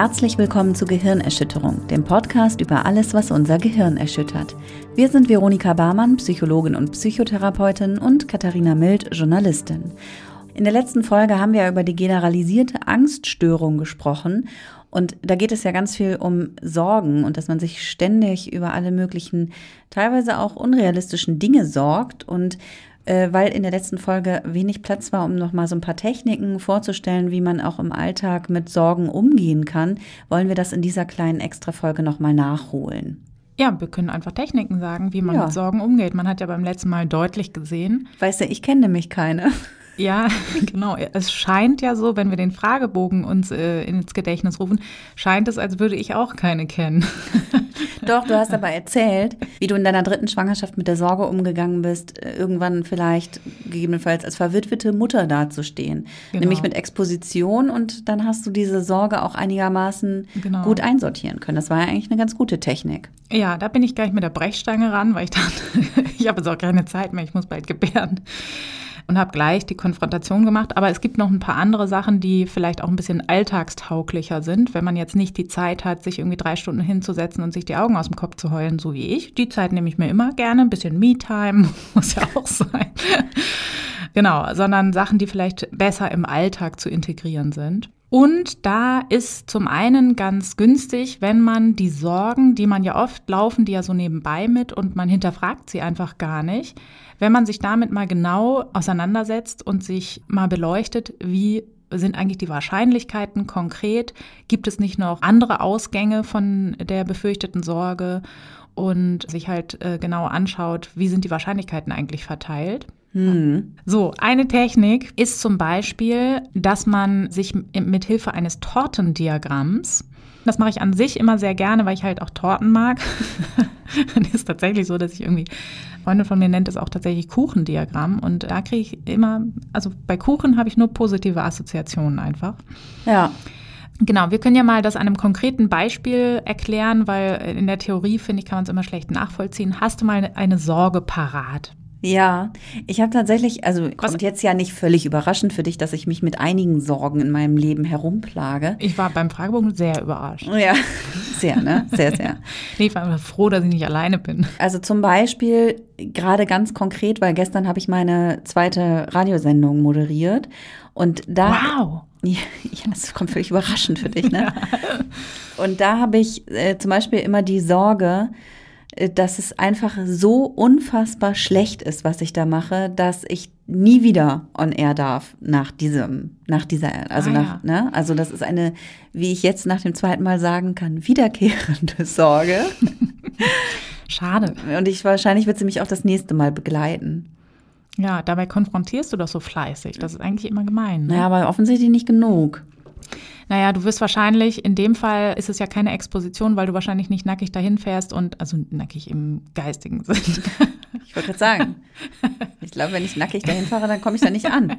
Herzlich willkommen zu Gehirnerschütterung, dem Podcast über alles, was unser Gehirn erschüttert. Wir sind Veronika Barmann, Psychologin und Psychotherapeutin und Katharina Mild, Journalistin. In der letzten Folge haben wir über die generalisierte Angststörung gesprochen und da geht es ja ganz viel um Sorgen und dass man sich ständig über alle möglichen, teilweise auch unrealistischen Dinge sorgt und weil in der letzten Folge wenig Platz war, um nochmal so ein paar Techniken vorzustellen, wie man auch im Alltag mit Sorgen umgehen kann, wollen wir das in dieser kleinen Extra-Folge nochmal nachholen. Ja, wir können einfach Techniken sagen, wie man ja. mit Sorgen umgeht. Man hat ja beim letzten Mal deutlich gesehen. Weißt du, ich kenne nämlich keine. Ja, genau. Es scheint ja so, wenn wir den Fragebogen uns äh, ins Gedächtnis rufen, scheint es, als würde ich auch keine kennen. Doch, du hast aber erzählt, wie du in deiner dritten Schwangerschaft mit der Sorge umgegangen bist, äh, irgendwann vielleicht gegebenenfalls als verwitwete Mutter dazustehen. Genau. Nämlich mit Exposition und dann hast du diese Sorge auch einigermaßen genau. gut einsortieren können. Das war ja eigentlich eine ganz gute Technik. Ja, da bin ich gleich mit der Brechstange ran, weil ich dachte, ich habe jetzt auch keine Zeit mehr, ich muss bald gebären und habe gleich die Konfrontation gemacht. Aber es gibt noch ein paar andere Sachen, die vielleicht auch ein bisschen alltagstauglicher sind, wenn man jetzt nicht die Zeit hat, sich irgendwie drei Stunden hinzusetzen und sich die Augen aus dem Kopf zu heulen, so wie ich. Die Zeit nehme ich mir immer gerne. Ein bisschen Me-Time muss ja auch sein. genau, sondern Sachen, die vielleicht besser im Alltag zu integrieren sind. Und da ist zum einen ganz günstig, wenn man die Sorgen, die man ja oft laufen, die ja so nebenbei mit und man hinterfragt sie einfach gar nicht, wenn man sich damit mal genau auseinandersetzt und sich mal beleuchtet, wie sind eigentlich die Wahrscheinlichkeiten konkret? Gibt es nicht noch andere Ausgänge von der befürchteten Sorge? Und sich halt äh, genau anschaut, wie sind die Wahrscheinlichkeiten eigentlich verteilt? Hm. So, eine Technik ist zum Beispiel, dass man sich mit Hilfe eines Tortendiagramms das mache ich an sich immer sehr gerne, weil ich halt auch Torten mag. das ist tatsächlich so, dass ich irgendwie, Freunde von mir nennt es auch tatsächlich Kuchendiagramm. Und da kriege ich immer, also bei Kuchen habe ich nur positive Assoziationen einfach. Ja. Genau, wir können ja mal das an einem konkreten Beispiel erklären, weil in der Theorie, finde ich, kann man es immer schlecht nachvollziehen. Hast du mal eine Sorge parat? Ja, ich habe tatsächlich, also Was? kommt jetzt ja nicht völlig überraschend für dich, dass ich mich mit einigen Sorgen in meinem Leben herumplage. Ich war beim Fragebogen sehr überrascht. Ja, sehr, ne? Sehr, sehr. nee, ich war froh, dass ich nicht alleine bin. Also zum Beispiel, gerade ganz konkret, weil gestern habe ich meine zweite Radiosendung moderiert und da. Wow! Ja, das kommt völlig überraschend für dich, ne? Und da habe ich äh, zum Beispiel immer die Sorge, dass es einfach so unfassbar schlecht ist, was ich da mache, dass ich nie wieder on air darf nach diesem, nach dieser, also ah, nach, ja. ne, also das ist eine, wie ich jetzt nach dem zweiten Mal sagen kann, wiederkehrende Sorge. Schade. Und ich wahrscheinlich wird sie mich auch das nächste Mal begleiten. Ja, dabei konfrontierst du doch so fleißig. Das ist eigentlich immer gemein. Ne? Naja, aber offensichtlich nicht genug. Naja, du wirst wahrscheinlich, in dem Fall ist es ja keine Exposition, weil du wahrscheinlich nicht nackig dahin fährst und, also nackig im geistigen Sinn. Ich wollte gerade sagen, ich glaube, wenn ich nackig dahin fahre, dann komme ich da nicht an.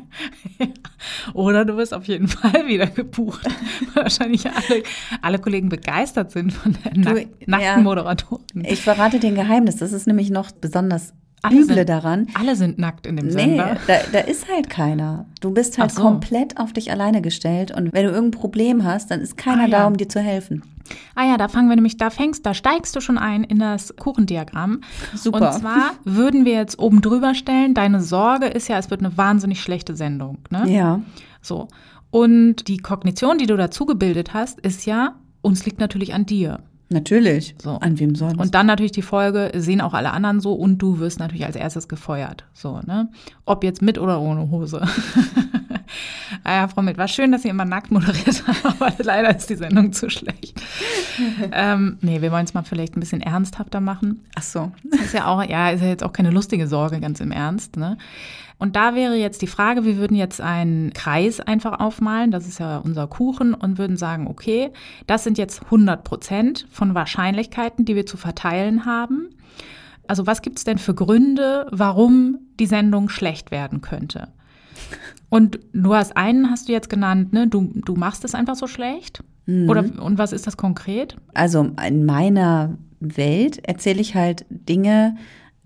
Oder du wirst auf jeden Fall wieder gebucht. wahrscheinlich alle, alle Kollegen begeistert sind von der du, nackten ja, Moderatorin. Ich verrate dir ein Geheimnis. Das ist nämlich noch besonders alle Üble sind, daran. Alle sind nackt in dem nee, Sender. Da, da ist halt keiner. Du bist halt so. komplett auf dich alleine gestellt und wenn du irgendein Problem hast, dann ist keiner ah, ja. da, um dir zu helfen. Ah ja, da fangen wir nämlich, da fängst, da steigst du schon ein in das Kuchendiagramm. Super. Und zwar würden wir jetzt oben drüber stellen, deine Sorge ist ja, es wird eine wahnsinnig schlechte Sendung. Ne? Ja. So. Und die Kognition, die du dazu gebildet hast, ist ja, uns liegt natürlich an dir. Natürlich. So. An wem sonst? Und dann natürlich die Folge, sehen auch alle anderen so und du wirst natürlich als erstes gefeuert. So, ne? Ob jetzt mit oder ohne Hose. naja, Frau Mitt, war schön, dass Sie immer nackt moderiert haben, aber leider ist die Sendung zu schlecht. ähm, nee, wir wollen es mal vielleicht ein bisschen ernsthafter machen. Ach so. ist ja auch, ja, ist ja jetzt auch keine lustige Sorge, ganz im Ernst, ne? Und da wäre jetzt die Frage, wir würden jetzt einen Kreis einfach aufmalen, das ist ja unser Kuchen, und würden sagen, okay, das sind jetzt 100 Prozent von Wahrscheinlichkeiten, die wir zu verteilen haben. Also was gibt es denn für Gründe, warum die Sendung schlecht werden könnte? Und du hast einen, hast du jetzt genannt, ne? Du, du machst es einfach so schlecht? Mhm. Oder und was ist das konkret? Also in meiner Welt erzähle ich halt Dinge,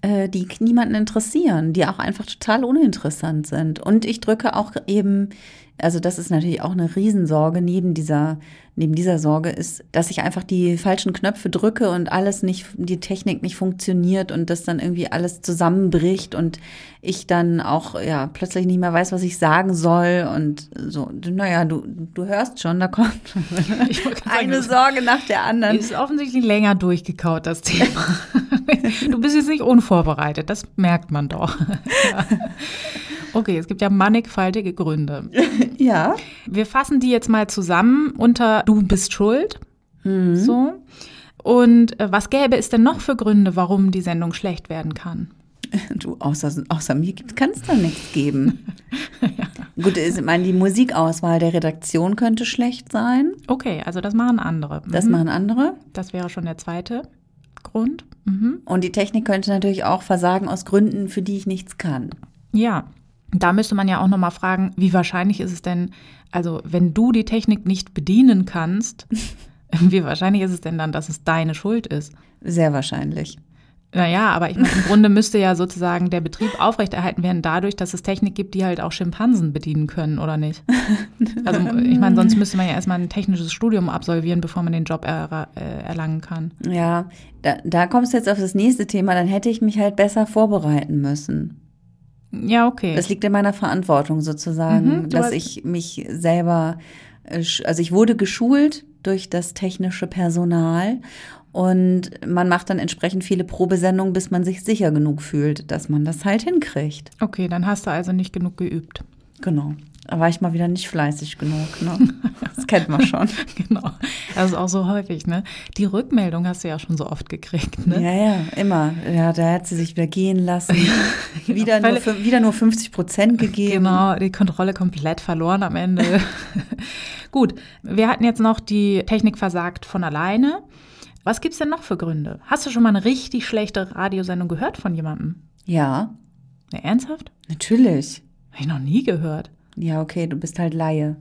äh, die niemanden interessieren, die auch einfach total uninteressant sind. Und ich drücke auch eben Also das ist natürlich auch eine Riesensorge neben dieser, neben dieser Sorge ist, dass ich einfach die falschen Knöpfe drücke und alles nicht, die Technik nicht funktioniert und das dann irgendwie alles zusammenbricht und ich dann auch, ja, plötzlich nicht mehr weiß, was ich sagen soll und so. Naja, du, du hörst schon, da kommt eine Sorge nach der anderen. Ist offensichtlich länger durchgekaut, das Thema. Du bist jetzt nicht unvorbereitet, das merkt man doch. Ja. Okay, es gibt ja mannigfaltige Gründe. Ja. Wir fassen die jetzt mal zusammen unter Du bist schuld. Mhm. So. Und äh, was gäbe es denn noch für Gründe, warum die Sendung schlecht werden kann? Du, außer, außer mir kann es da nichts geben. ja. Gut, ich meine, die Musikauswahl der Redaktion könnte schlecht sein. Okay, also das machen andere. Mhm. Das machen andere. Das wäre schon der zweite Grund. Mhm. Und die Technik könnte natürlich auch versagen aus Gründen, für die ich nichts kann. Ja, da müsste man ja auch nochmal fragen, wie wahrscheinlich ist es denn, also wenn du die Technik nicht bedienen kannst, wie wahrscheinlich ist es denn dann, dass es deine Schuld ist? Sehr wahrscheinlich. Naja, aber ich meine, im Grunde müsste ja sozusagen der Betrieb aufrechterhalten werden dadurch, dass es Technik gibt, die halt auch Schimpansen bedienen können, oder nicht? Also ich meine, sonst müsste man ja erstmal ein technisches Studium absolvieren, bevor man den Job er, äh, erlangen kann. Ja, da, da kommst du jetzt auf das nächste Thema, dann hätte ich mich halt besser vorbereiten müssen. Ja, okay. Das liegt in meiner Verantwortung sozusagen, mhm, dass ich mich selber, äh, also ich wurde geschult durch das technische Personal und man macht dann entsprechend viele Probesendungen, bis man sich sicher genug fühlt, dass man das halt hinkriegt. Okay, dann hast du also nicht genug geübt. Genau. Da war ich mal wieder nicht fleißig genug. Ne? Das kennt man schon. genau. Das ist auch so häufig, ne? Die Rückmeldung hast du ja schon so oft gekriegt, ne? Ja, ja, immer. Ja, da hat sie sich wieder gehen lassen. wieder, nur, wieder nur 50 Prozent gegeben. Genau, die Kontrolle komplett verloren am Ende. Gut, wir hatten jetzt noch die Technik versagt von alleine. Was gibt's denn noch für Gründe? Hast du schon mal eine richtig schlechte Radiosendung gehört von jemandem? Ja. ja ernsthaft? Natürlich. Habe ich noch nie gehört. Ja, okay, du bist halt Laie.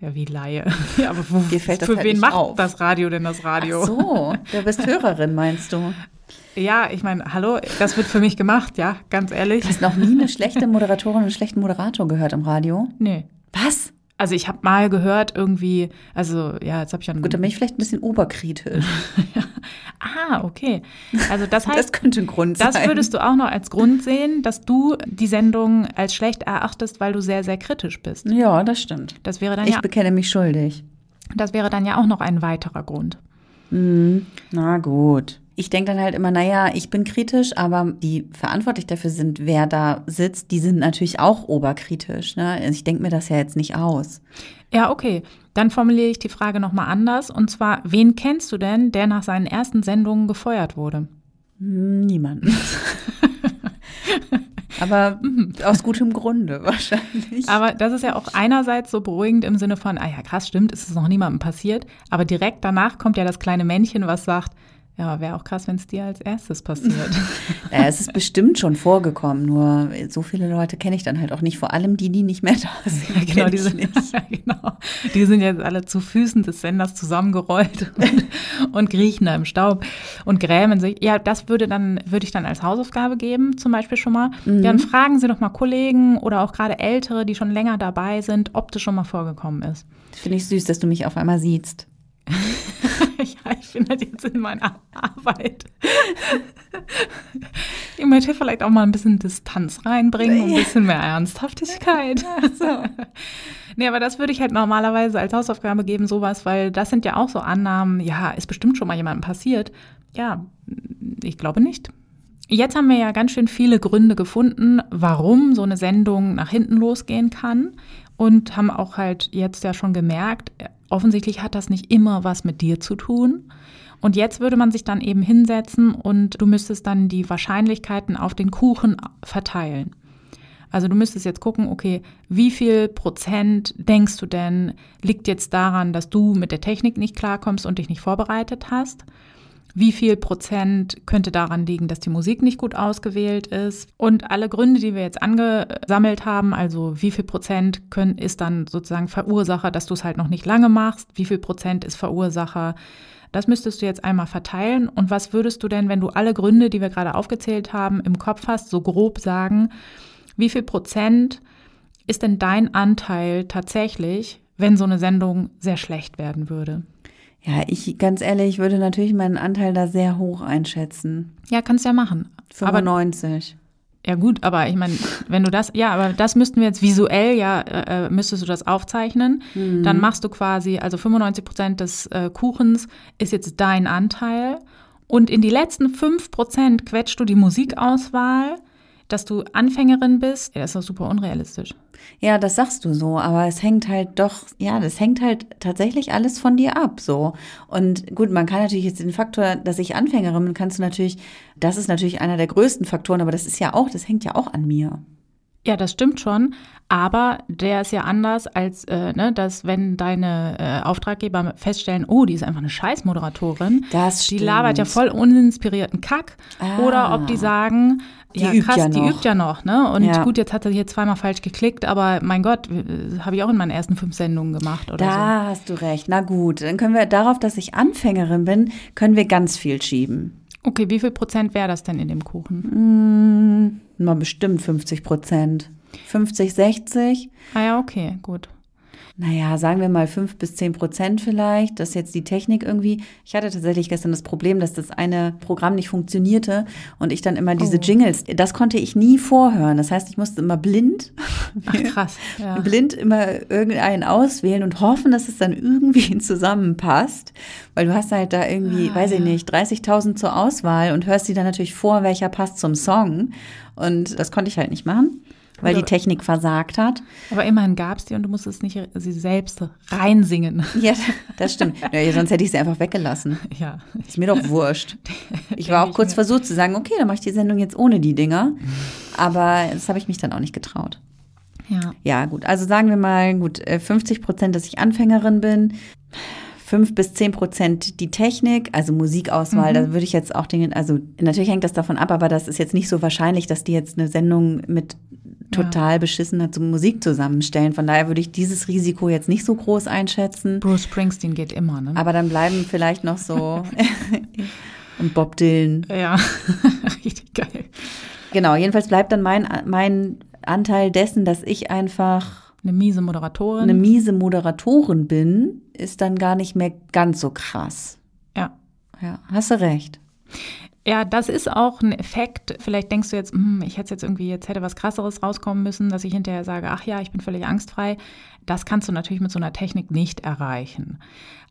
Ja, wie Laie. Ja, aber wo, Dir fällt das für halt wen macht auf. das Radio denn das Radio? Ach so, du bist Hörerin, meinst du? Ja, ich meine, hallo, das wird für mich gemacht, ja, ganz ehrlich. Du hast noch nie eine schlechte Moderatorin oder einen schlechten Moderator gehört im Radio? Nee. Was? Also ich habe mal gehört irgendwie, also ja, jetzt habe ich ja Gut, dann bin ich vielleicht ein bisschen oberkritisch. ah, okay. Also das heißt, das könnte ein Grund sein. Das würdest du auch noch als Grund sehen, dass du die Sendung als schlecht erachtest, weil du sehr sehr kritisch bist. Ja, das stimmt. Das wäre dann ich ja, bekenne mich schuldig. Das wäre dann ja auch noch ein weiterer Grund. Mhm. Na gut ich denke dann halt immer, naja, ich bin kritisch, aber die verantwortlich dafür sind, wer da sitzt, die sind natürlich auch oberkritisch. Ne? Also ich denke mir das ja jetzt nicht aus. Ja, okay. Dann formuliere ich die Frage nochmal anders. Und zwar, wen kennst du denn, der nach seinen ersten Sendungen gefeuert wurde? Hm, niemanden. Aber mhm. aus gutem Grunde wahrscheinlich. Aber das ist ja auch einerseits so beruhigend im Sinne von, ah ja, krass, stimmt, ist es noch niemandem passiert. Aber direkt danach kommt ja das kleine Männchen, was sagt, ja, wäre auch krass, wenn es dir als erstes passiert. ja, es ist bestimmt schon vorgekommen, nur so viele Leute kenne ich dann halt auch nicht. Vor allem die, die nicht mehr da sind. Ja, genau, die sind, ja, genau. die sind jetzt alle zu Füßen des Senders zusammengerollt und, und kriechen da im Staub und grämen sich. Ja, das würde dann, würde ich dann als Hausaufgabe geben, zum Beispiel schon mal. Mhm. Dann fragen Sie doch mal Kollegen oder auch gerade Ältere, die schon länger dabei sind, ob das schon mal vorgekommen ist. Finde ich süß, dass du mich auf einmal siehst. ja, ich bin halt jetzt in meiner Arbeit. ich möchte vielleicht auch mal ein bisschen Distanz reinbringen, ein bisschen mehr Ernsthaftigkeit. so. Nee, aber das würde ich halt normalerweise als Hausaufgabe geben, sowas, weil das sind ja auch so Annahmen, ja, ist bestimmt schon mal jemandem passiert. Ja, ich glaube nicht. Jetzt haben wir ja ganz schön viele Gründe gefunden, warum so eine Sendung nach hinten losgehen kann und haben auch halt jetzt ja schon gemerkt, offensichtlich hat das nicht immer was mit dir zu tun. Und jetzt würde man sich dann eben hinsetzen und du müsstest dann die Wahrscheinlichkeiten auf den Kuchen verteilen. Also du müsstest jetzt gucken, okay, wie viel Prozent denkst du denn liegt jetzt daran, dass du mit der Technik nicht klarkommst und dich nicht vorbereitet hast? Wie viel Prozent könnte daran liegen, dass die Musik nicht gut ausgewählt ist? Und alle Gründe, die wir jetzt angesammelt haben, also wie viel Prozent können, ist dann sozusagen Verursacher, dass du es halt noch nicht lange machst? Wie viel Prozent ist Verursacher? Das müsstest du jetzt einmal verteilen. Und was würdest du denn, wenn du alle Gründe, die wir gerade aufgezählt haben, im Kopf hast, so grob sagen, wie viel Prozent ist denn dein Anteil tatsächlich, wenn so eine Sendung sehr schlecht werden würde? Ja, ich ganz ehrlich würde natürlich meinen Anteil da sehr hoch einschätzen. Ja, kannst ja machen. 95. Aber, ja gut, aber ich meine, wenn du das, ja, aber das müssten wir jetzt visuell, ja, äh, äh müsstest du das aufzeichnen. Mhm. Dann machst du quasi, also 95 Prozent des äh, Kuchens ist jetzt dein Anteil. Und in die letzten 5 Prozent quetscht du die Musikauswahl dass du Anfängerin bist, ja, ist doch super unrealistisch. Ja, das sagst du so, aber es hängt halt doch, ja, das hängt halt tatsächlich alles von dir ab, so. Und gut, man kann natürlich jetzt den Faktor, dass ich Anfängerin bin, kannst du natürlich, das ist natürlich einer der größten Faktoren, aber das ist ja auch, das hängt ja auch an mir. Ja, das stimmt schon, aber der ist ja anders als, äh, ne, dass wenn deine äh, Auftraggeber feststellen, oh, die ist einfach eine Scheißmoderatorin, das die labert ja voll uninspirierten Kack, ah. oder ob die sagen, die ja, übt krass, ja noch. die übt ja noch, ne? Und ja. gut, jetzt hat er hier zweimal falsch geklickt, aber mein Gott, habe ich auch in meinen ersten fünf Sendungen gemacht oder da so. Da hast du recht. Na gut, dann können wir darauf, dass ich Anfängerin bin, können wir ganz viel schieben. Okay, wie viel Prozent wäre das denn in dem Kuchen? Mm, mal bestimmt 50 Prozent. 50, 60. Ah ja, okay, gut naja, sagen wir mal fünf bis zehn Prozent vielleicht, dass jetzt die Technik irgendwie, ich hatte tatsächlich gestern das Problem, dass das eine Programm nicht funktionierte und ich dann immer diese oh. Jingles, das konnte ich nie vorhören. Das heißt, ich musste immer blind, Ach, krass, ja. blind immer irgendeinen auswählen und hoffen, dass es dann irgendwie zusammenpasst, weil du hast halt da irgendwie, ah, weiß ich nicht, 30.000 zur Auswahl und hörst die dann natürlich vor, welcher passt zum Song. Und das konnte ich halt nicht machen weil die Technik versagt hat. Aber immerhin gab es die und du musstest nicht sie selbst reinsingen. Ja, das stimmt. Ja, sonst hätte ich sie einfach weggelassen. Ja. Ist mir doch wurscht. Ich war auch kurz versucht zu sagen, okay, dann mache ich die Sendung jetzt ohne die Dinger. Aber das habe ich mich dann auch nicht getraut. Ja. Ja, gut. Also sagen wir mal, gut, 50 äh, Prozent, dass ich Anfängerin bin. 5 bis 10 Prozent die Technik, also Musikauswahl, mhm. da würde ich jetzt auch den, also natürlich hängt das davon ab, aber das ist jetzt nicht so wahrscheinlich, dass die jetzt eine Sendung mit total ja. beschissener Musik zusammenstellen. Von daher würde ich dieses Risiko jetzt nicht so groß einschätzen. Bruce Springsteen geht immer, ne? Aber dann bleiben vielleicht noch so und Bob Dylan. Ja, richtig geil. Genau, jedenfalls bleibt dann mein, mein Anteil dessen, dass ich einfach eine miese Moderatorin. Eine miese Moderatorin bin, ist dann gar nicht mehr ganz so krass. Ja. Ja, hast du recht. Ja, das ist auch ein Effekt. Vielleicht denkst du jetzt, hm, ich hätte jetzt irgendwie, jetzt hätte was krasseres rauskommen müssen, dass ich hinterher sage, ach ja, ich bin völlig angstfrei. Das kannst du natürlich mit so einer Technik nicht erreichen.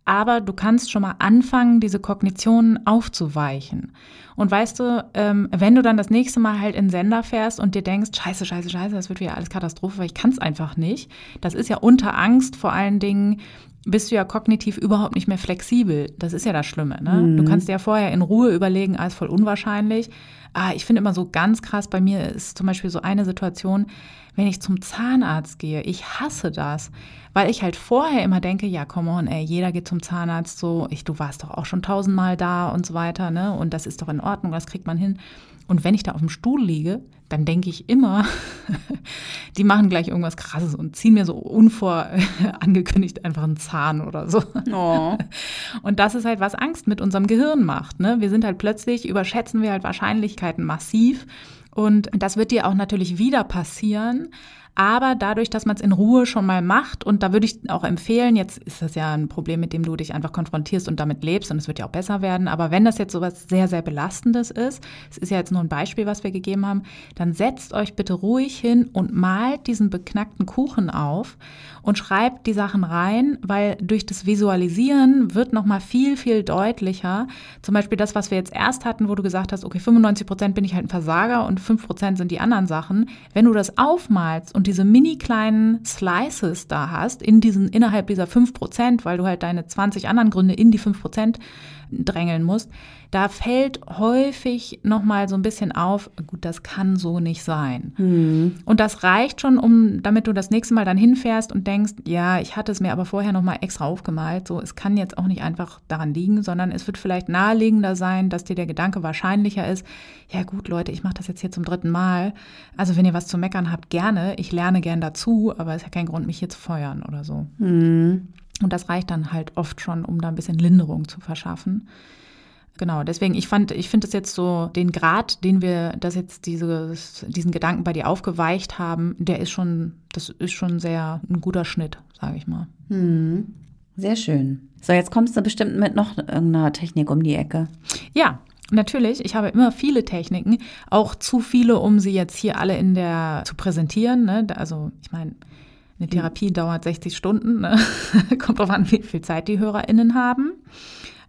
Aber du kannst schon mal anfangen, diese Kognitionen aufzuweichen. Und weißt du, ähm, wenn du dann das nächste Mal halt in Sender fährst und dir denkst, scheiße, scheiße, scheiße, das wird wieder alles Katastrophe, weil ich kann es einfach nicht. Das ist ja unter Angst vor allen Dingen bist du ja kognitiv überhaupt nicht mehr flexibel. Das ist ja das Schlimme. Ne? Mhm. Du kannst dir ja vorher in Ruhe überlegen, alles voll unwahrscheinlich. Ah, ich finde immer so ganz krass, bei mir ist zum Beispiel so eine Situation, wenn ich zum Zahnarzt gehe, ich hasse das, weil ich halt vorher immer denke, ja, come on, ey, jeder geht zum Zahnarzt so, ich, du warst doch auch schon tausendmal da und so weiter, ne? Und das ist doch in Ordnung, das kriegt man hin. Und wenn ich da auf dem Stuhl liege, dann denke ich immer, die machen gleich irgendwas Krasses und ziehen mir so unvorangekündigt einfach einen Zahn oder so. Oh. Und das ist halt, was Angst mit unserem Gehirn macht. Ne? Wir sind halt plötzlich, überschätzen wir halt Wahrscheinlichkeiten massiv. Und das wird dir auch natürlich wieder passieren. Aber dadurch, dass man es in Ruhe schon mal macht, und da würde ich auch empfehlen, jetzt ist das ja ein Problem, mit dem du dich einfach konfrontierst und damit lebst und es wird ja auch besser werden. Aber wenn das jetzt so was sehr, sehr Belastendes ist, es ist ja jetzt nur ein Beispiel, was wir gegeben haben, dann setzt euch bitte ruhig hin und malt diesen beknackten Kuchen auf und schreibt die Sachen rein, weil durch das Visualisieren wird nochmal viel, viel deutlicher. Zum Beispiel das, was wir jetzt erst hatten, wo du gesagt hast, okay, 95 Prozent bin ich halt ein Versager und 5 Prozent sind die anderen Sachen. Wenn du das aufmalst und diese mini kleinen Slices da hast, in diesen, innerhalb dieser 5%, weil du halt deine 20 anderen Gründe in die 5% drängeln musst, da fällt häufig nochmal so ein bisschen auf, gut, das kann so nicht sein. Mhm. Und das reicht schon, um, damit du das nächste Mal dann hinfährst und denkst, ja, ich hatte es mir aber vorher nochmal extra aufgemalt. So, es kann jetzt auch nicht einfach daran liegen, sondern es wird vielleicht naheliegender sein, dass dir der Gedanke wahrscheinlicher ist, ja gut, Leute, ich mache das jetzt hier zum dritten Mal. Also wenn ihr was zu meckern habt, gerne. Ich lerne gern dazu, aber es ist ja kein Grund, mich hier zu feuern oder so. Mhm. Und das reicht dann halt oft schon, um da ein bisschen Linderung zu verschaffen. Genau, deswegen, ich fand, ich finde es jetzt so, den Grad, den wir, das jetzt dieses, diesen Gedanken bei dir aufgeweicht haben, der ist schon, das ist schon sehr ein guter Schnitt, sage ich mal. Hm. Sehr schön. So, jetzt kommst du bestimmt mit noch irgendeiner Technik um die Ecke. Ja, Natürlich, ich habe immer viele Techniken, auch zu viele, um sie jetzt hier alle in der zu präsentieren. Ne? Also ich meine, eine Therapie dauert 60 Stunden, ne? kommt drauf an, wie viel Zeit die HörerInnen haben.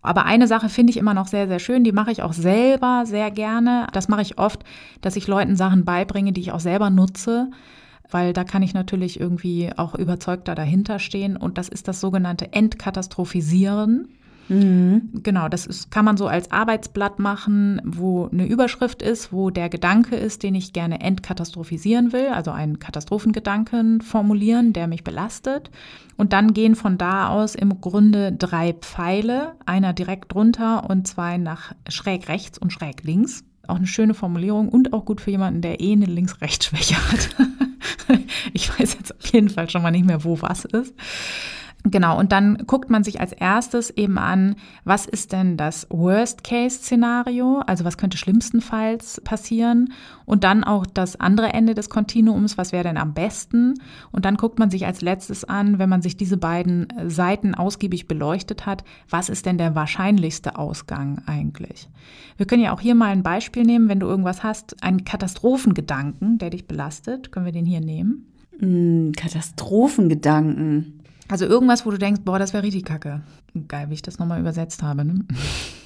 Aber eine Sache finde ich immer noch sehr, sehr schön, die mache ich auch selber sehr gerne. Das mache ich oft, dass ich Leuten Sachen beibringe, die ich auch selber nutze, weil da kann ich natürlich irgendwie auch überzeugter dahinter stehen. Und das ist das sogenannte Entkatastrophisieren. Mhm. Genau, das ist, kann man so als Arbeitsblatt machen, wo eine Überschrift ist, wo der Gedanke ist, den ich gerne entkatastrophisieren will, also einen Katastrophengedanken formulieren, der mich belastet. Und dann gehen von da aus im Grunde drei Pfeile, einer direkt drunter und zwei nach schräg rechts und schräg links. Auch eine schöne Formulierung und auch gut für jemanden, der eh eine Links-Rechts-Schwäche hat. ich weiß jetzt auf jeden Fall schon mal nicht mehr, wo was ist. Genau, und dann guckt man sich als erstes eben an, was ist denn das Worst-Case-Szenario, also was könnte schlimmstenfalls passieren und dann auch das andere Ende des Kontinuums, was wäre denn am besten und dann guckt man sich als letztes an, wenn man sich diese beiden Seiten ausgiebig beleuchtet hat, was ist denn der wahrscheinlichste Ausgang eigentlich. Wir können ja auch hier mal ein Beispiel nehmen, wenn du irgendwas hast, einen Katastrophengedanken, der dich belastet, können wir den hier nehmen? Mm, Katastrophengedanken. Also irgendwas, wo du denkst, boah, das wäre richtig kacke. Geil, wie ich das nochmal übersetzt habe. Ne?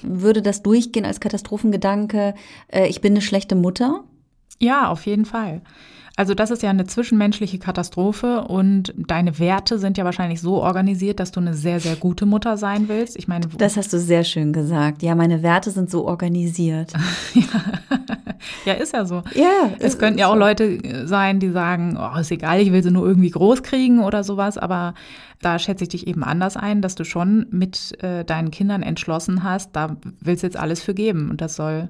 Würde das durchgehen als Katastrophengedanke, äh, ich bin eine schlechte Mutter? Ja, auf jeden Fall. Also das ist ja eine zwischenmenschliche Katastrophe und deine Werte sind ja wahrscheinlich so organisiert, dass du eine sehr, sehr gute Mutter sein willst. Ich meine, das hast du sehr schön gesagt. Ja, meine Werte sind so organisiert. ja. ja, ist ja so. Ja, es könnten ja auch so. Leute sein, die sagen, oh, ist egal, ich will sie nur irgendwie groß kriegen oder sowas, aber da schätze ich dich eben anders ein, dass du schon mit äh, deinen Kindern entschlossen hast, da willst du jetzt alles für geben und das soll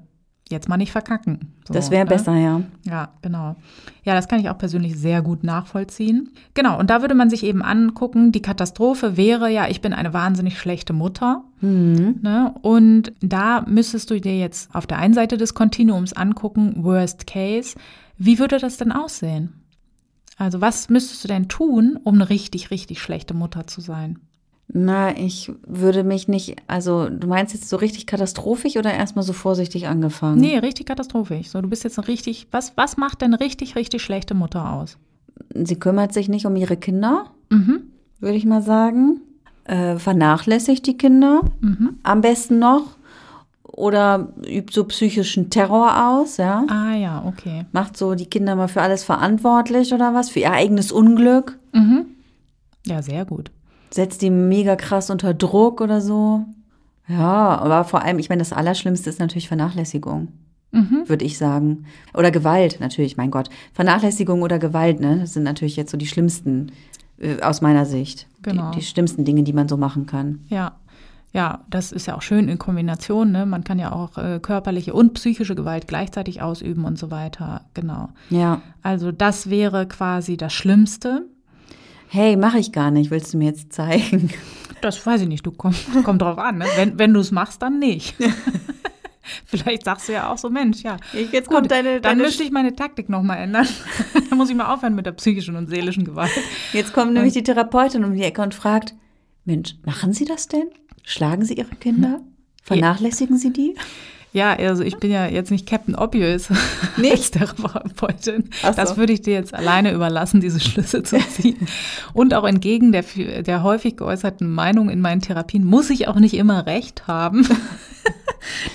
jetzt mal nicht verkacken. So, das wäre ne? besser, ja. Ja, genau. Ja, das kann ich auch persönlich sehr gut nachvollziehen. Genau, und da würde man sich eben angucken, die Katastrophe wäre ja, ich bin eine wahnsinnig schlechte Mutter. Mhm. Ne? Und da müsstest du dir jetzt auf der einen Seite des Kontinuums angucken, Worst Case, wie würde das denn aussehen? Also was müsstest du denn tun, um eine richtig, richtig schlechte Mutter zu sein? Na, ich würde mich nicht, also du meinst jetzt so richtig katastrophisch oder erstmal so vorsichtig angefangen? Nee, richtig katastrophisch. So, du bist jetzt ein richtig, was, was macht denn richtig, richtig schlechte Mutter aus? Sie kümmert sich nicht um ihre Kinder, mhm. würde ich mal sagen. Äh, vernachlässigt die Kinder, mhm. am besten noch. Oder übt so psychischen Terror aus, ja. Ah ja, okay. Macht so die Kinder mal für alles verantwortlich oder was, für ihr eigenes Unglück. Mhm. Ja, sehr gut setzt die mega krass unter Druck oder so. Ja, aber vor allem, ich meine, das Allerschlimmste ist natürlich Vernachlässigung, mhm. würde ich sagen. Oder Gewalt, natürlich, mein Gott. Vernachlässigung oder Gewalt, ne? Das sind natürlich jetzt so die schlimmsten äh, aus meiner Sicht. Genau. Die, die schlimmsten Dinge, die man so machen kann. Ja. Ja, das ist ja auch schön in Kombination. Ne? Man kann ja auch äh, körperliche und psychische Gewalt gleichzeitig ausüben und so weiter. Genau. Ja. Also das wäre quasi das Schlimmste hey, mache ich gar nicht, willst du mir jetzt zeigen? Das weiß ich nicht, du komm, komm drauf an. Ne? Wenn, wenn du es machst, dann nicht. Vielleicht sagst du ja auch so, Mensch, ja. Jetzt Gut, kommt deine, dann müsste ich meine Taktik nochmal ändern. dann muss ich mal aufhören mit der psychischen und seelischen Gewalt. Jetzt kommt nämlich die Therapeutin um die Ecke und fragt, Mensch, machen Sie das denn? Schlagen Sie Ihre Kinder? Vernachlässigen Sie die? Ja, also ich bin ja jetzt nicht Captain Obvious nicht? als Therapeutin. So. Das würde ich dir jetzt alleine überlassen, diese Schlüsse zu ziehen. Und auch entgegen der, der häufig geäußerten Meinung in meinen Therapien muss ich auch nicht immer recht haben.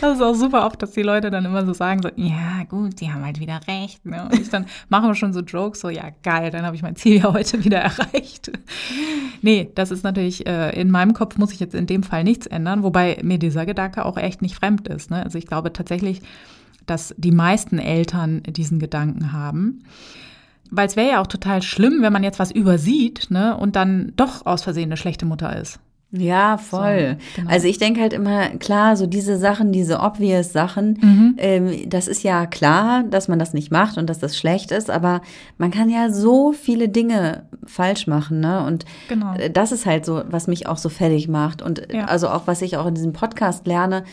Das ist auch super oft, dass die Leute dann immer so sagen, so, ja gut, die haben halt wieder recht. Ne? Und ich dann machen wir schon so Jokes, so, ja geil, dann habe ich mein Ziel ja heute wieder erreicht. Nee, das ist natürlich, äh, in meinem Kopf muss ich jetzt in dem Fall nichts ändern, wobei mir dieser Gedanke auch echt nicht fremd ist. Ne? Also ich glaube tatsächlich, dass die meisten Eltern diesen Gedanken haben. Weil es wäre ja auch total schlimm, wenn man jetzt was übersieht ne, und dann doch aus Versehen eine schlechte Mutter ist. Ja, voll. So, genau. Also ich denke halt immer, klar, so diese Sachen, diese obvious Sachen, mhm. ähm, das ist ja klar, dass man das nicht macht und dass das schlecht ist, aber man kann ja so viele Dinge falsch machen, ne? Und genau. Äh, das ist halt so, was mich auch so fertig macht. Und ja. also auch, was ich auch in diesem Podcast lerne,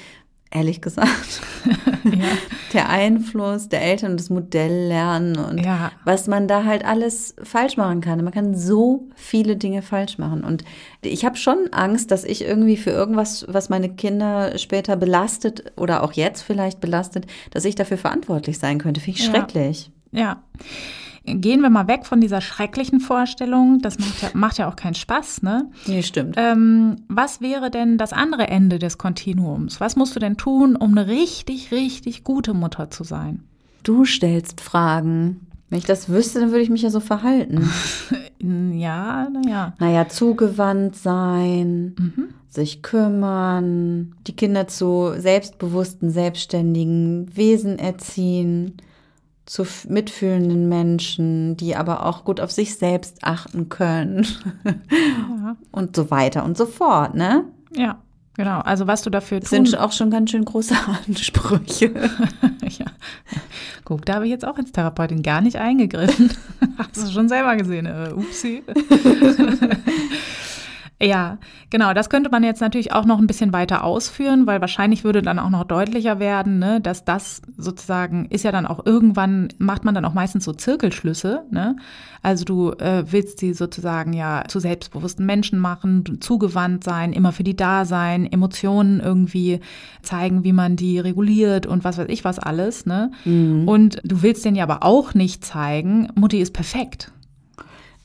ehrlich gesagt. ja. Der Einfluss der Eltern und das Modelllernen und ja. was man da halt alles falsch machen kann. Man kann so viele Dinge falsch machen. Und ich habe schon Angst, dass ich irgendwie für irgendwas, was meine Kinder später belastet oder auch jetzt vielleicht belastet, dass ich dafür verantwortlich sein könnte. Finde ich schrecklich. ja. Gehen wir mal weg von dieser schrecklichen Vorstellung. Das macht ja, macht ja auch keinen Spaß, ne? Nee, stimmt. Ähm, was wäre denn das andere Ende des Kontinuums? Was musst du denn tun, um eine richtig, richtig gute Mutter zu sein? Du stellst Fragen. Wenn ich das wüsste, dann würde ich mich ja so verhalten. ja, naja. Naja, zugewandt sein, mhm. sich kümmern, die Kinder zu selbstbewussten, selbstständigen Wesen erziehen zu mitfühlenden Menschen, die aber auch gut auf sich selbst achten können. Ja. Und so weiter und so fort, ne? Ja, genau. Also was du dafür tun... sind auch schon ganz schön große Ansprüche. ja. Guck, da habe ich jetzt auch als Therapeutin gar nicht eingegriffen. Hast du schon selber gesehen, äh, upsi. Ja, genau. Das könnte man jetzt natürlich auch noch ein bisschen weiter ausführen, weil wahrscheinlich würde dann auch noch deutlicher werden, ne, dass das sozusagen ist ja dann auch irgendwann, macht man dann auch meistens so Zirkelschlüsse. Ne? Also du äh, willst sie sozusagen ja zu selbstbewussten Menschen machen, zugewandt sein, immer für die da sein, Emotionen irgendwie zeigen, wie man die reguliert und was weiß ich was alles. Ne? Mhm. Und du willst denen ja aber auch nicht zeigen, Mutti ist perfekt.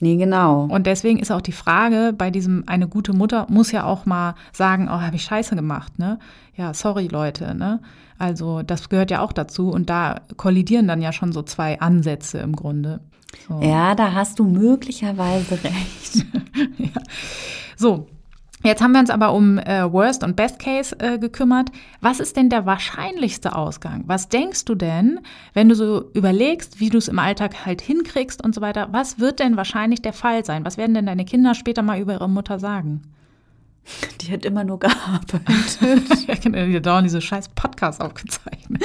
Nee, genau. Und deswegen ist auch die Frage bei diesem, eine gute Mutter muss ja auch mal sagen, oh, habe ich Scheiße gemacht, ne? Ja, sorry, Leute, ne? Also, das gehört ja auch dazu und da kollidieren dann ja schon so zwei Ansätze im Grunde. So. Ja, da hast du möglicherweise recht. ja. So, Jetzt haben wir uns aber um äh, Worst und Best Case äh, gekümmert. Was ist denn der wahrscheinlichste Ausgang? Was denkst du denn, wenn du so überlegst, wie du es im Alltag halt hinkriegst und so weiter? Was wird denn wahrscheinlich der Fall sein? Was werden denn deine Kinder später mal über ihre Mutter sagen? Die hat immer nur gearbeitet. ich habe mir dauernd diese scheiß Podcasts aufgezeichnet.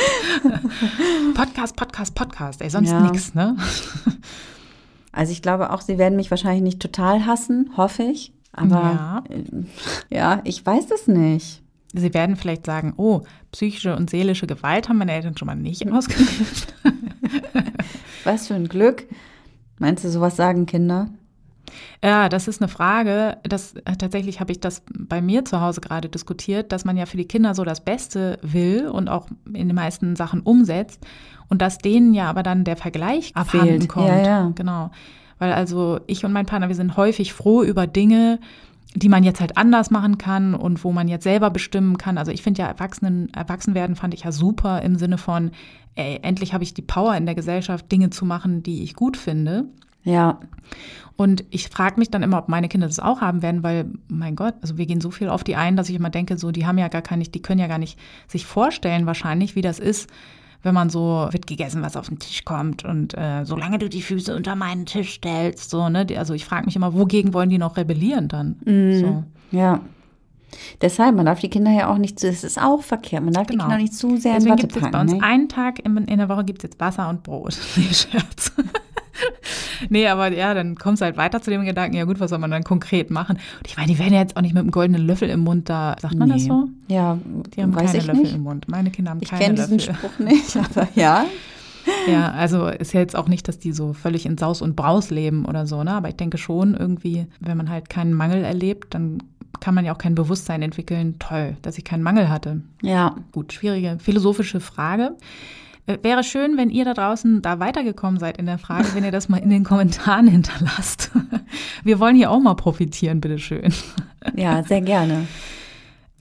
Podcast, Podcast, Podcast. Ey, sonst ja. nichts, ne? Also ich glaube auch, sie werden mich wahrscheinlich nicht total hassen, hoffe ich. Aber ja, äh, ja ich weiß es nicht. Sie werden vielleicht sagen, oh, psychische und seelische Gewalt haben meine Eltern schon mal nicht ausgeübt. Was für ein Glück. Meinst du, sowas sagen Kinder? Ja, das ist eine Frage. Das, äh, tatsächlich habe ich das bei mir zu Hause gerade diskutiert, dass man ja für die Kinder so das Beste will und auch in den meisten Sachen umsetzt und dass denen ja aber dann der Vergleich abhanden kommt. Ja, ja. Genau. Weil also ich und mein Partner, wir sind häufig froh über Dinge, die man jetzt halt anders machen kann und wo man jetzt selber bestimmen kann. Also ich finde ja Erwachsenen, Erwachsenwerden fand ich ja super im Sinne von, ey, endlich habe ich die Power in der Gesellschaft, Dinge zu machen, die ich gut finde. Ja. Und ich frage mich dann immer, ob meine Kinder das auch haben werden, weil, mein Gott, also wir gehen so viel auf die ein, dass ich immer denke, so, die haben ja gar keine, die können ja gar nicht sich vorstellen wahrscheinlich, wie das ist, wenn man so wird gegessen, was auf den Tisch kommt und äh, solange du die Füße unter meinen Tisch stellst, so, ne? Also ich frage mich immer, wogegen wollen die noch rebellieren dann? Mm, so. Ja. Deshalb, man darf die Kinder ja auch nicht zu, es ist auch verkehrt, man darf genau. die Kinder nicht zu sehr Deswegen in Watte packen. Bei uns ne? einen Tag in, in der Woche gibt es jetzt Wasser und Brot. nee, Scherz. nee, aber ja, dann kommst du halt weiter zu dem Gedanken, ja gut, was soll man dann konkret machen? Und ich meine, die werden ja jetzt auch nicht mit einem goldenen Löffel im Mund da, sagt man nee. das so? Ja, die haben keine Löffel nicht. im Mund. Meine Kinder haben ich keine Löffel. Ich kenne diesen Spruch nicht, aber ja. Ja, also ist ja jetzt auch nicht, dass die so völlig in Saus und Braus leben oder so, ne? Aber ich denke schon irgendwie, wenn man halt keinen Mangel erlebt, dann kann man ja auch kein Bewusstsein entwickeln. Toll, dass ich keinen Mangel hatte. Ja. Gut, schwierige philosophische Frage. Äh, wäre schön, wenn ihr da draußen da weitergekommen seid in der Frage, wenn ihr das mal in den Kommentaren hinterlasst. Wir wollen hier auch mal profitieren, bitteschön. Ja, sehr gerne.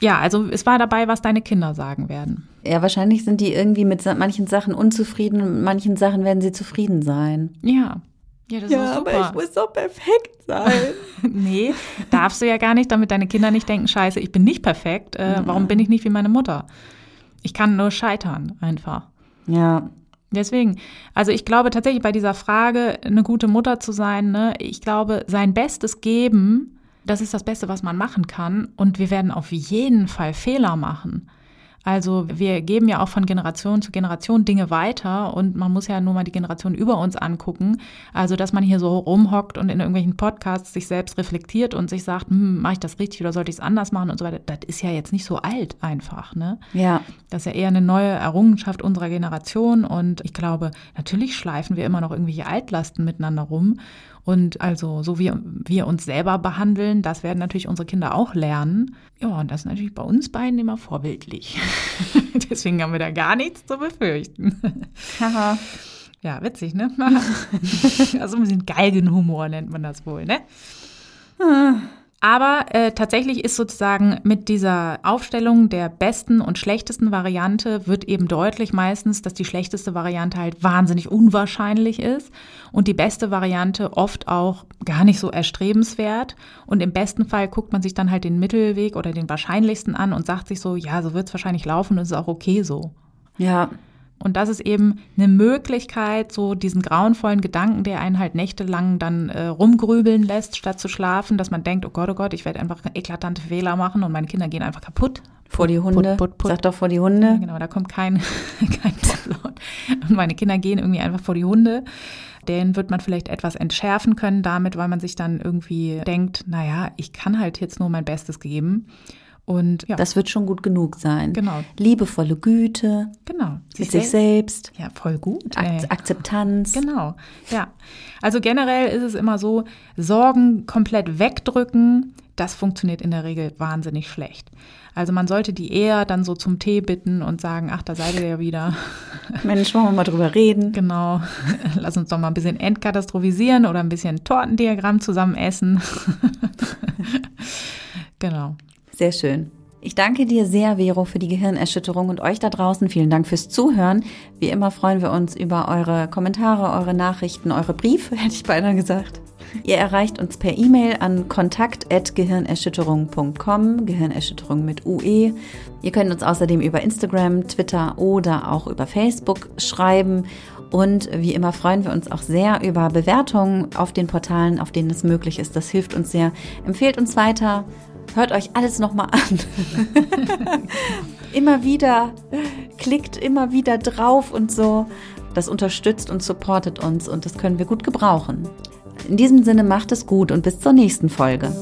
Ja, also es war dabei, was deine Kinder sagen werden. Ja, wahrscheinlich sind die irgendwie mit manchen Sachen unzufrieden und mit manchen Sachen werden sie zufrieden sein. Ja. Ja, das ja, ist super. aber ich muss doch perfekt sein. nee, darfst du ja gar nicht, damit deine Kinder nicht denken, scheiße, ich bin nicht perfekt. Äh, warum bin ich nicht wie meine Mutter? Ich kann nur scheitern, einfach. Ja. Deswegen, also ich glaube tatsächlich bei dieser Frage, eine gute Mutter zu sein, ne, ich glaube, sein Bestes geben, das ist das Beste, was man machen kann. Und wir werden auf jeden Fall Fehler machen. Also wir geben ja auch von Generation zu Generation Dinge weiter und man muss ja nur mal die Generation über uns angucken. Also dass man hier so rumhockt und in irgendwelchen Podcasts sich selbst reflektiert und sich sagt, hm, mache ich das richtig oder sollte ich es anders machen und so weiter. Das ist ja jetzt nicht so alt einfach, ne? Ja. Das ist ja eher eine neue Errungenschaft unserer Generation und ich glaube, natürlich schleifen wir immer noch irgendwelche Altlasten miteinander rum. Und also, so wie wir uns selber behandeln, das werden natürlich unsere Kinder auch lernen. Ja, und das ist natürlich bei uns beiden immer vorbildlich. Deswegen haben wir da gar nichts zu befürchten. Haha. ja, witzig, ne? also ein bisschen Galgenhumor nennt man das wohl, ne? Aber äh, tatsächlich ist sozusagen mit dieser Aufstellung der besten und schlechtesten Variante wird eben deutlich meistens, dass die schlechteste Variante halt wahnsinnig unwahrscheinlich ist und die beste Variante oft auch gar nicht so erstrebenswert. Und im besten Fall guckt man sich dann halt den Mittelweg oder den wahrscheinlichsten an und sagt sich so, ja, so wird es wahrscheinlich laufen und ist auch okay so. Ja, und das ist eben eine Möglichkeit, so diesen grauenvollen Gedanken, der einen halt nächtelang dann äh, rumgrübeln lässt, statt zu schlafen, dass man denkt, oh Gott, oh Gott, ich werde einfach eklatante Fehler machen und meine Kinder gehen einfach kaputt. Vor die Hunde. Put, put, put. Sag doch vor die Hunde. Ja, genau, da kommt kein, kein Laut. Und meine Kinder gehen irgendwie einfach vor die Hunde. Den wird man vielleicht etwas entschärfen können damit, weil man sich dann irgendwie denkt, naja, ich kann halt jetzt nur mein Bestes geben. Und ja. Das wird schon gut genug sein. Genau. Liebevolle Güte. Genau. Mit sich selbst. Ja, voll gut. Ak Akzeptanz. Genau. Ja. Also generell ist es immer so, Sorgen komplett wegdrücken, das funktioniert in der Regel wahnsinnig schlecht. Also man sollte die eher dann so zum Tee bitten und sagen, ach, da seid ihr ja wieder. Mensch, wollen wir mal drüber reden. Genau. Lass uns doch mal ein bisschen entkatastrophisieren oder ein bisschen Tortendiagramm zusammen essen. genau. Sehr schön. Ich danke dir sehr, Vero, für die Gehirnerschütterung und euch da draußen. Vielen Dank fürs Zuhören. Wie immer freuen wir uns über eure Kommentare, eure Nachrichten, eure Briefe, hätte ich beinahe gesagt. Ihr erreicht uns per E-Mail an kontakt.gehirnerschütterung.com, Gehirnerschütterung mit UE. Ihr könnt uns außerdem über Instagram, Twitter oder auch über Facebook schreiben. Und wie immer freuen wir uns auch sehr über Bewertungen auf den Portalen, auf denen es möglich ist. Das hilft uns sehr. Empfehlt uns weiter Hört euch alles nochmal an. immer wieder, klickt immer wieder drauf und so. Das unterstützt und supportet uns und das können wir gut gebrauchen. In diesem Sinne macht es gut und bis zur nächsten Folge.